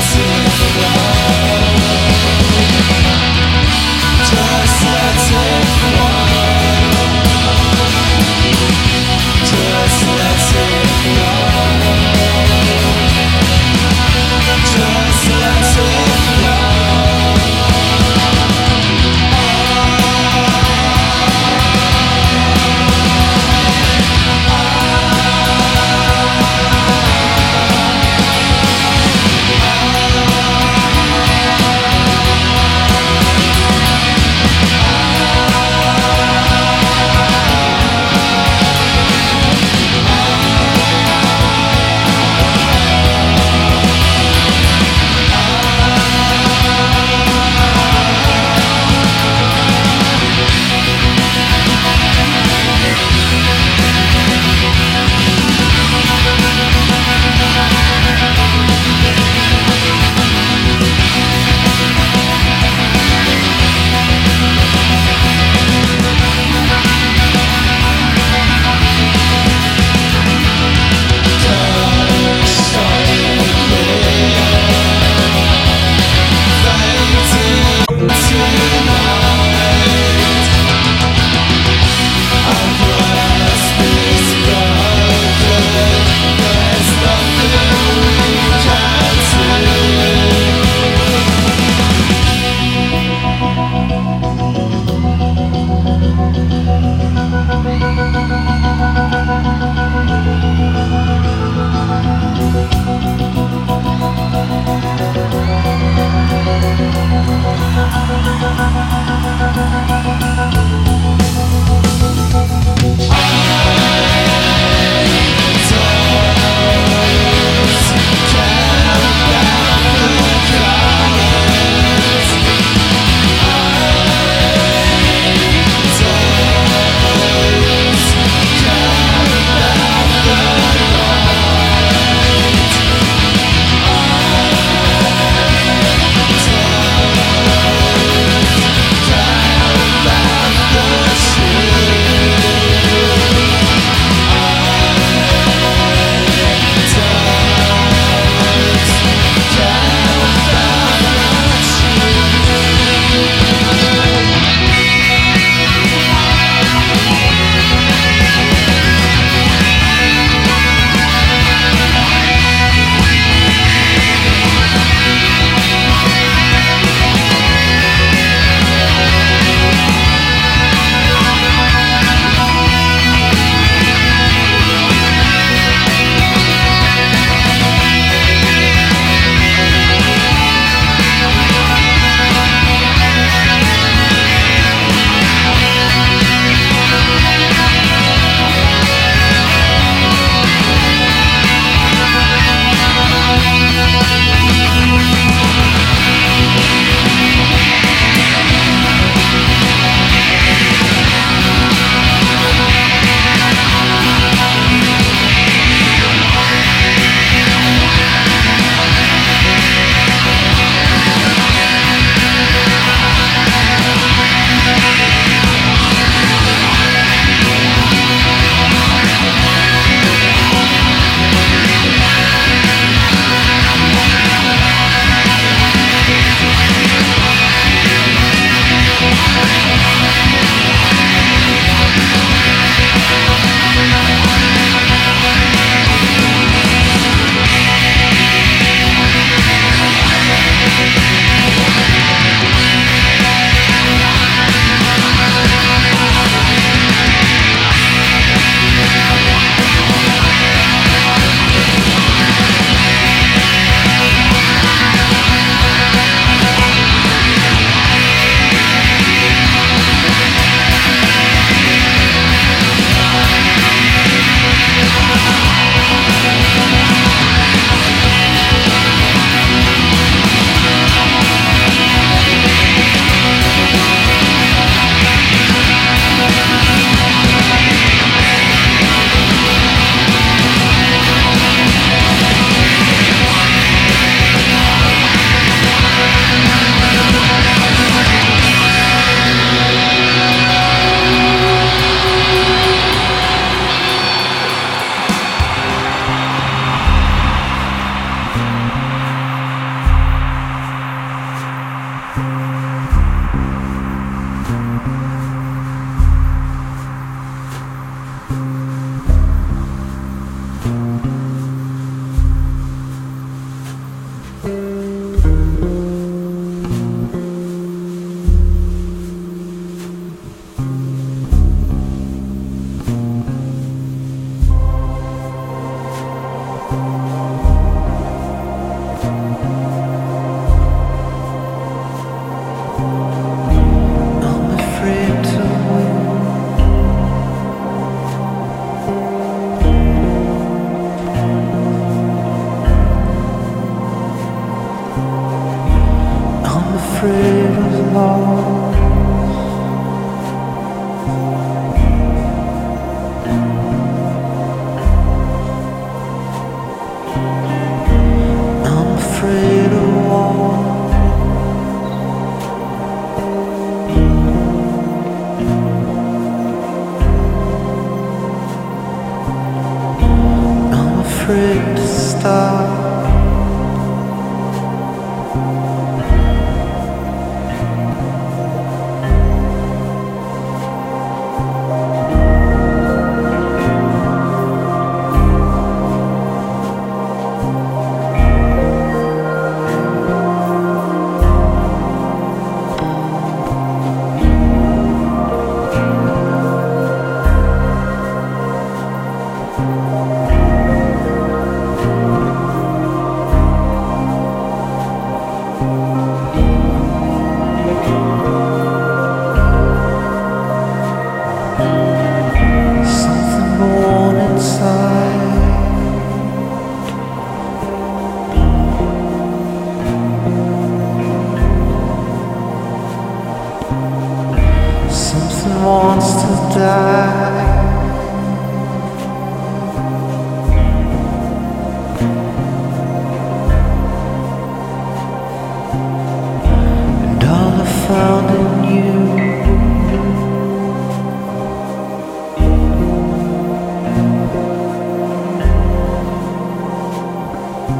see the world.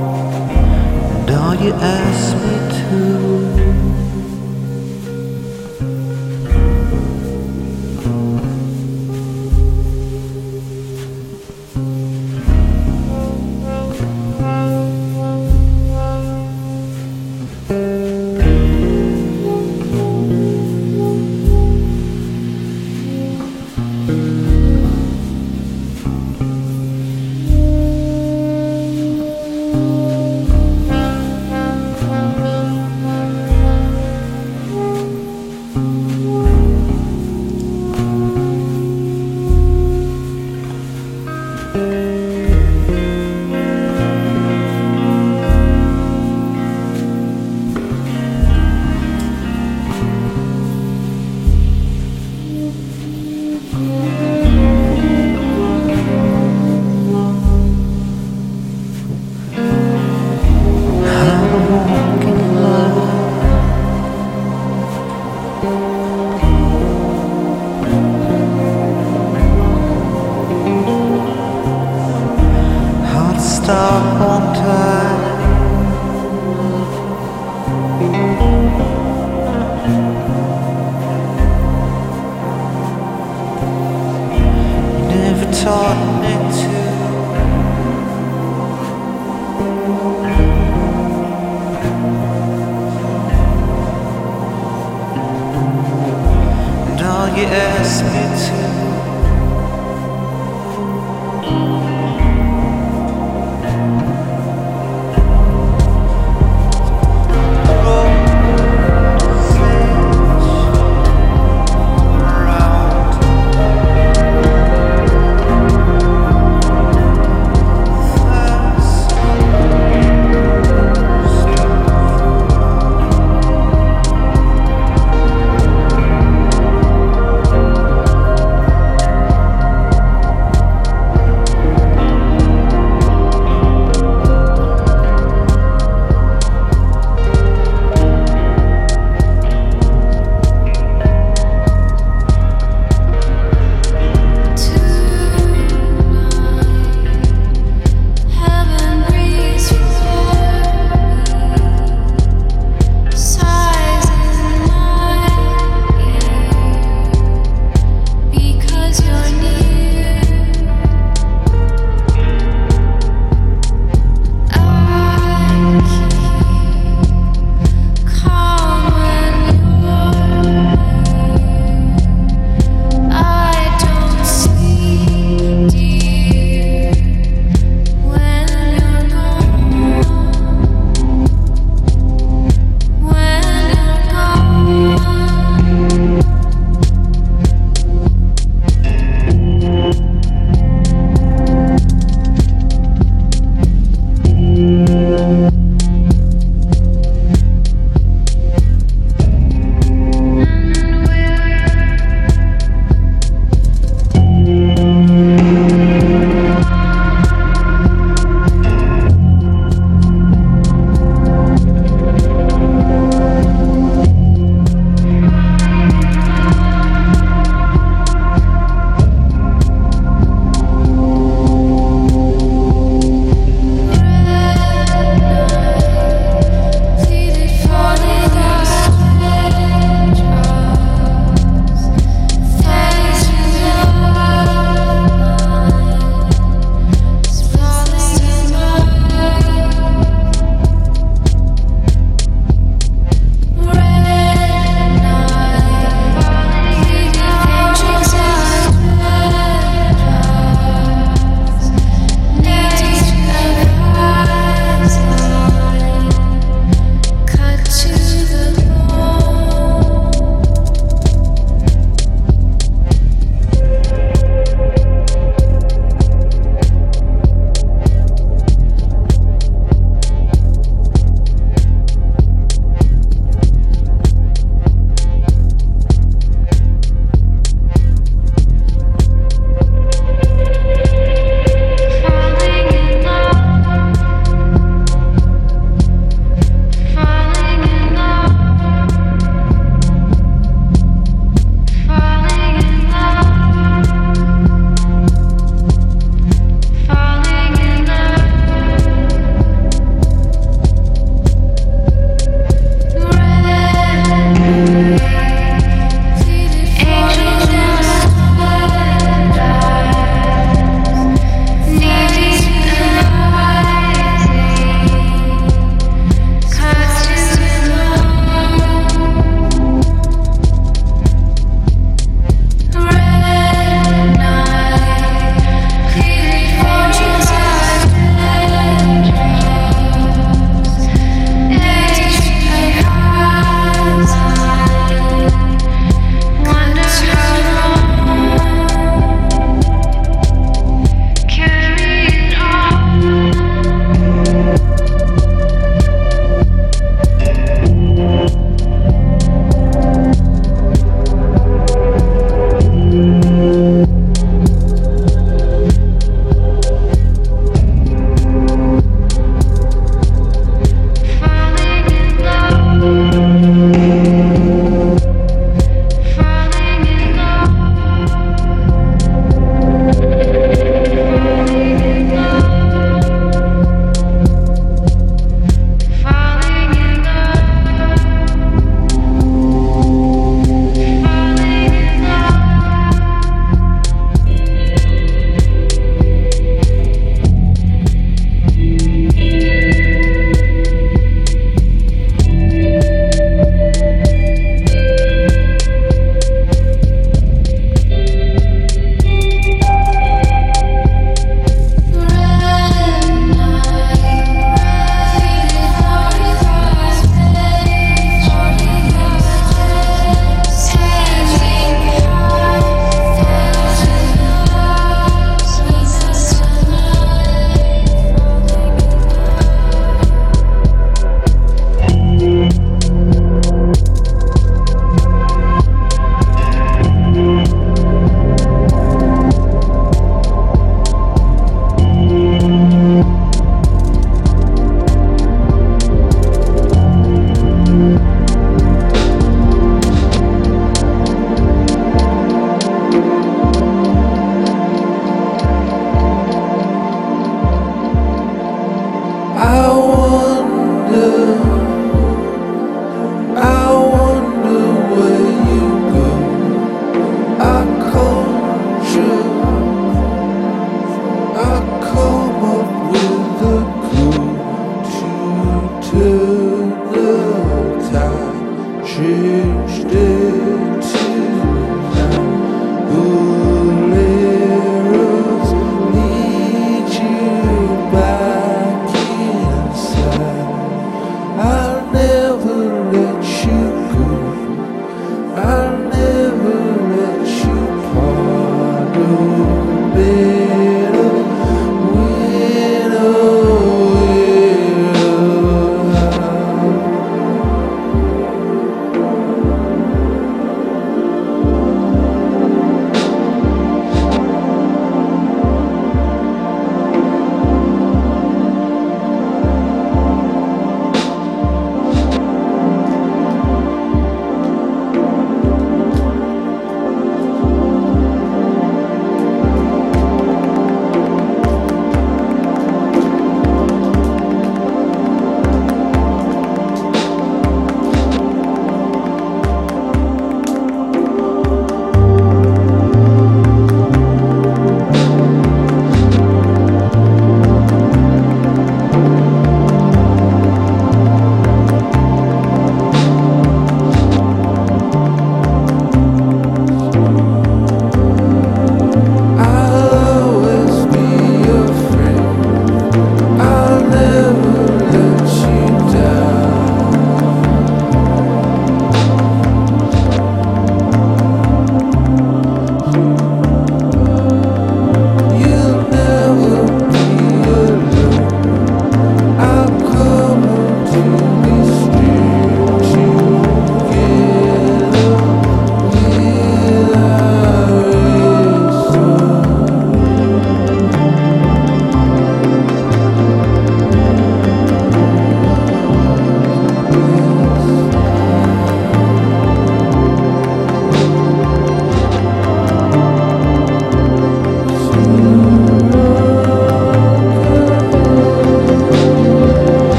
And all you ask me to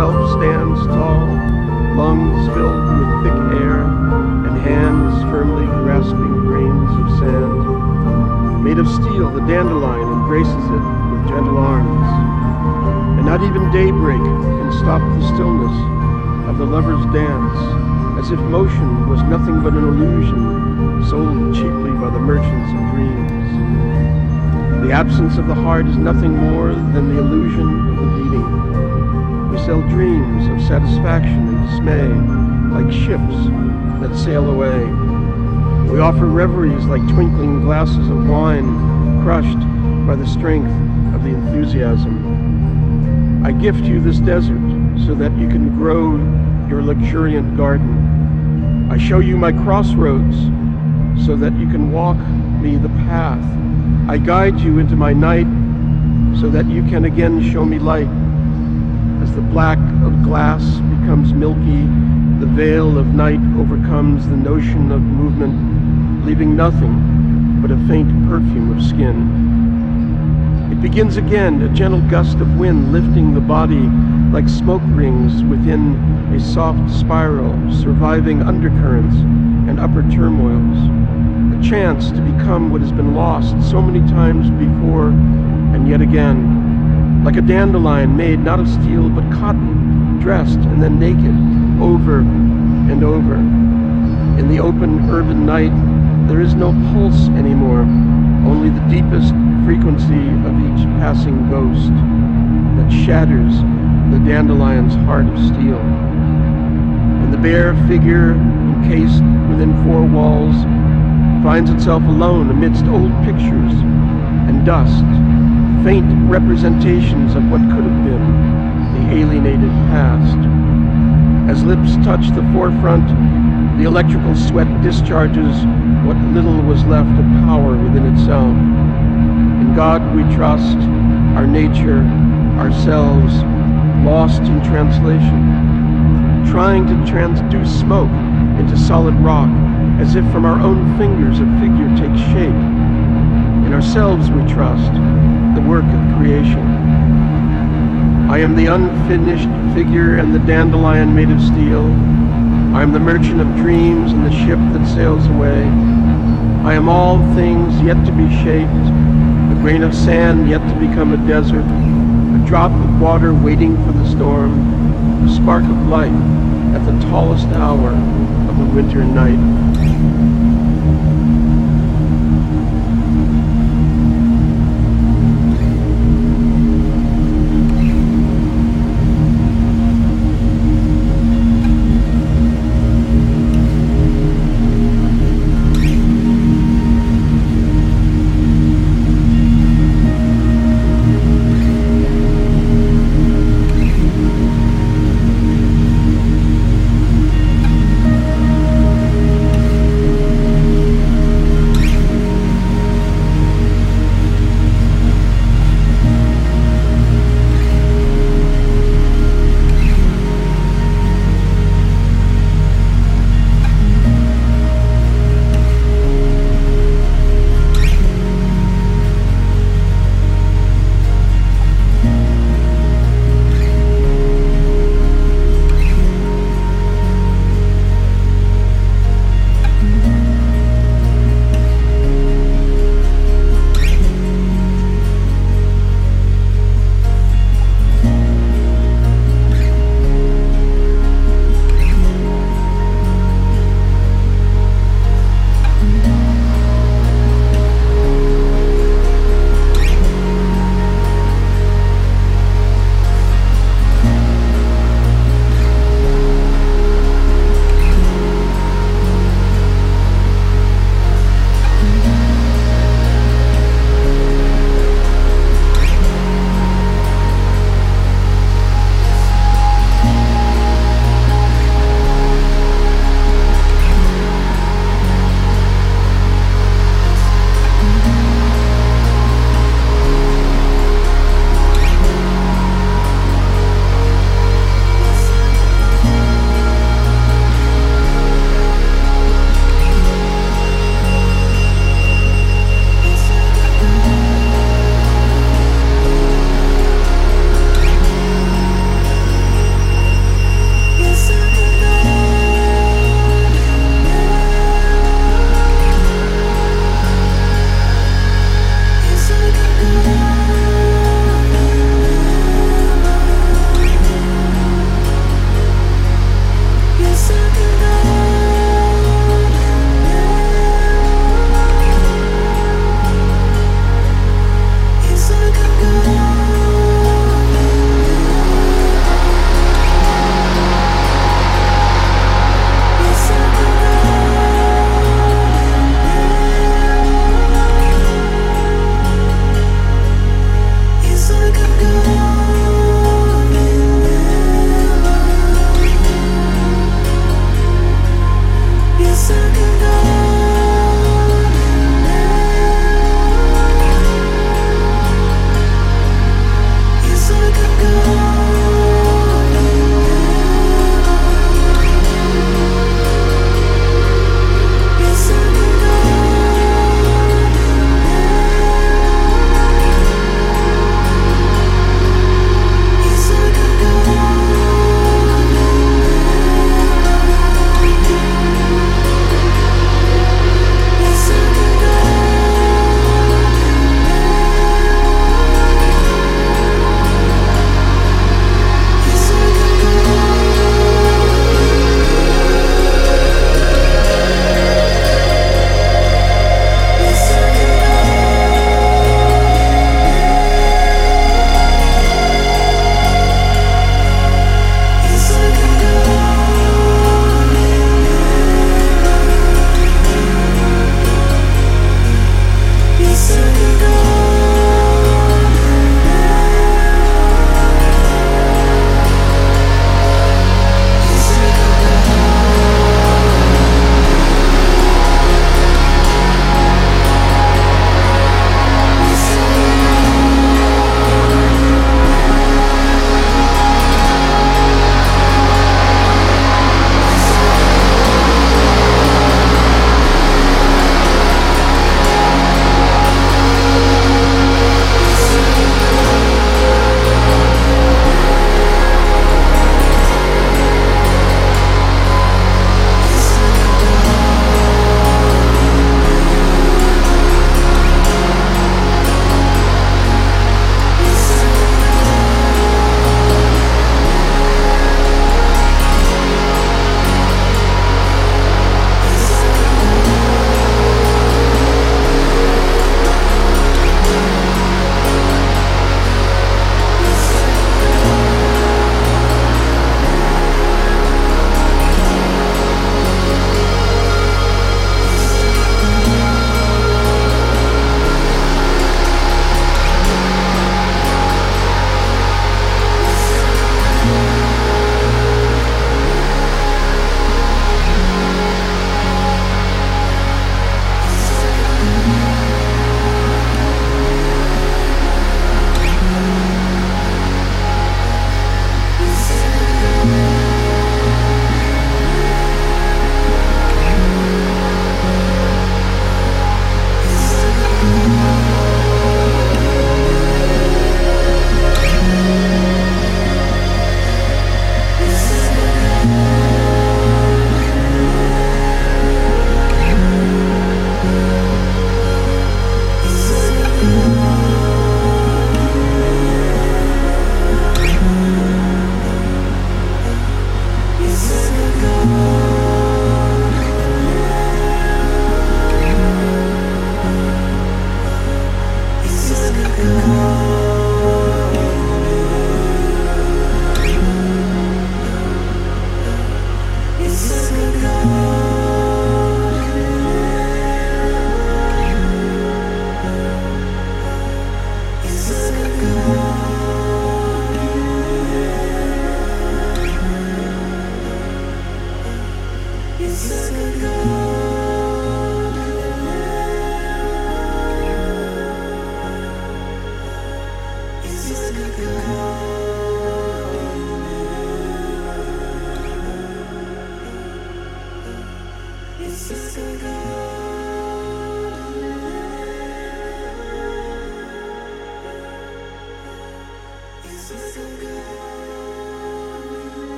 incomplete self stands tall, lungs filled with thick air, and hands firmly grasping grains of sand. Made of steel, the dandelion embraces it with gentle arms. And not even daybreak can stop the stillness of the lovers dance, as if motion was nothing but an illusion sold cheaply by the merchants of dreams. The absence of the heart is nothing more than the illusion of the beating. We sell dreams of satisfaction and dismay, like ships that sail away. We offer reveries like twinkling glasses of wine, crushed by the strength of the enthusiasm. I gift you this desert so that you can grow your luxuriant garden. I show you my crossroads so that you can walk me the path. I guide you into my night so that you can again show me light. The black of glass becomes milky, the veil of night overcomes the notion of movement, leaving nothing but a faint perfume of skin. It begins again, a gentle gust of wind lifting the body like smoke rings within a soft spiral, surviving undercurrents and upper turmoils. A chance to become what has been lost so many times before and yet again. Like a dandelion made not of steel but cotton, dressed and then naked, over and over. In the open urban night, there is no pulse anymore, only the deepest frequency of each passing ghost that shatters the dandelion's heart of steel. And the bare figure, encased within four walls, finds itself alone amidst old pictures and dust, faint representations of what could have been the alienated past. As lips touch the forefront, the electrical sweat discharges what little was left of power within itself. In God we trust, our nature, ourselves, lost in translation, trying to transduce smoke into solid rock, as if from our own fingers a figure takes shape. In ourselves we trust, work of creation. I am the unfinished figure and the dandelion made of steel. I am the merchant of dreams and the ship that sails away. I am all things yet to be shaped, a grain of sand yet to become a desert, a drop of water waiting for the storm, a spark of light at the tallest hour of the winter night.